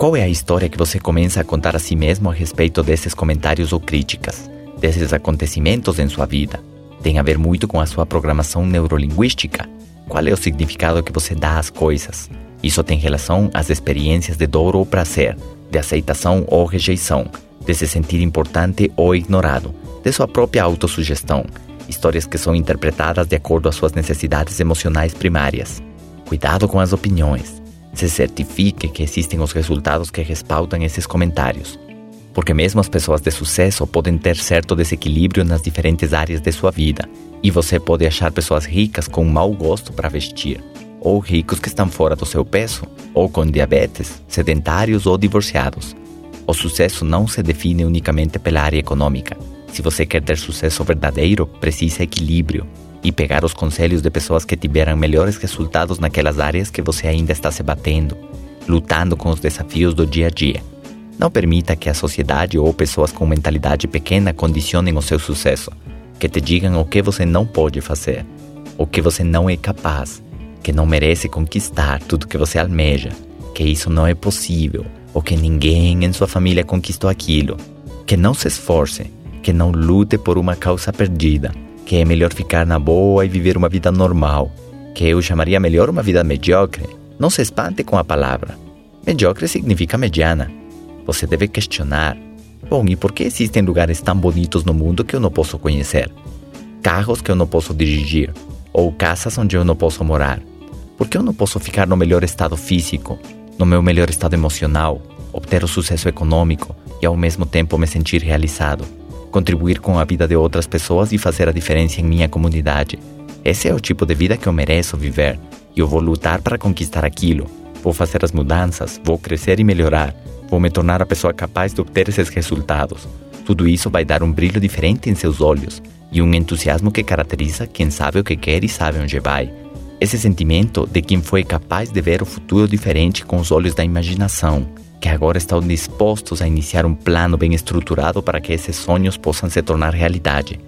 Qual é a história que você começa a contar a si mesmo a respeito desses comentários ou críticas, desses acontecimentos em sua vida? Tem a ver muito com a sua programação neurolinguística? Qual é o significado que você dá às coisas? Isso tem relação às experiências de dor ou prazer, de aceitação ou rejeição, de se sentir importante ou ignorado, de sua própria autossugestão, histórias que são interpretadas de acordo às suas necessidades emocionais primárias. Cuidado com as opiniões se certifique que existem os resultados que respaldam esses comentários. Porque mesmo as pessoas de sucesso podem ter certo desequilíbrio nas diferentes áreas de sua vida, e você pode achar pessoas ricas com mau gosto para vestir, ou ricos que estão fora do seu peso, ou com diabetes, sedentários ou divorciados. O sucesso não se define unicamente pela área econômica. Se você quer ter sucesso verdadeiro, precisa equilíbrio, e pegar os conselhos de pessoas que tiveram melhores resultados naquelas áreas que você ainda está se batendo, lutando com os desafios do dia a dia. Não permita que a sociedade ou pessoas com mentalidade pequena condicionem o seu sucesso, que te digam o que você não pode fazer, o que você não é capaz, que não merece conquistar tudo que você almeja, que isso não é possível, ou que ninguém em sua família conquistou aquilo, que não se esforce, que não lute por uma causa perdida que é melhor ficar na boa e viver uma vida normal, que eu chamaria melhor uma vida mediocre. Não se espante com a palavra. Mediocre significa mediana. Você deve questionar. Bom, e por que existem lugares tão bonitos no mundo que eu não posso conhecer? Carros que eu não posso dirigir? Ou casas onde eu não posso morar? Por que eu não posso ficar no melhor estado físico, no meu melhor estado emocional, obter o sucesso econômico e ao mesmo tempo me sentir realizado? Contribuir com a vida de outras pessoas e fazer a diferença em minha comunidade. Esse é o tipo de vida que eu mereço viver e eu vou lutar para conquistar aquilo. Vou fazer as mudanças, vou crescer e melhorar, vou me tornar a pessoa capaz de obter esses resultados. Tudo isso vai dar um brilho diferente em seus olhos e um entusiasmo que caracteriza quem sabe o que quer e sabe onde vai. Esse sentimento de quem foi capaz de ver o futuro diferente com os olhos da imaginação que agora estão dispostos a iniciar um plano bem estruturado para que esses sonhos possam se tornar realidade.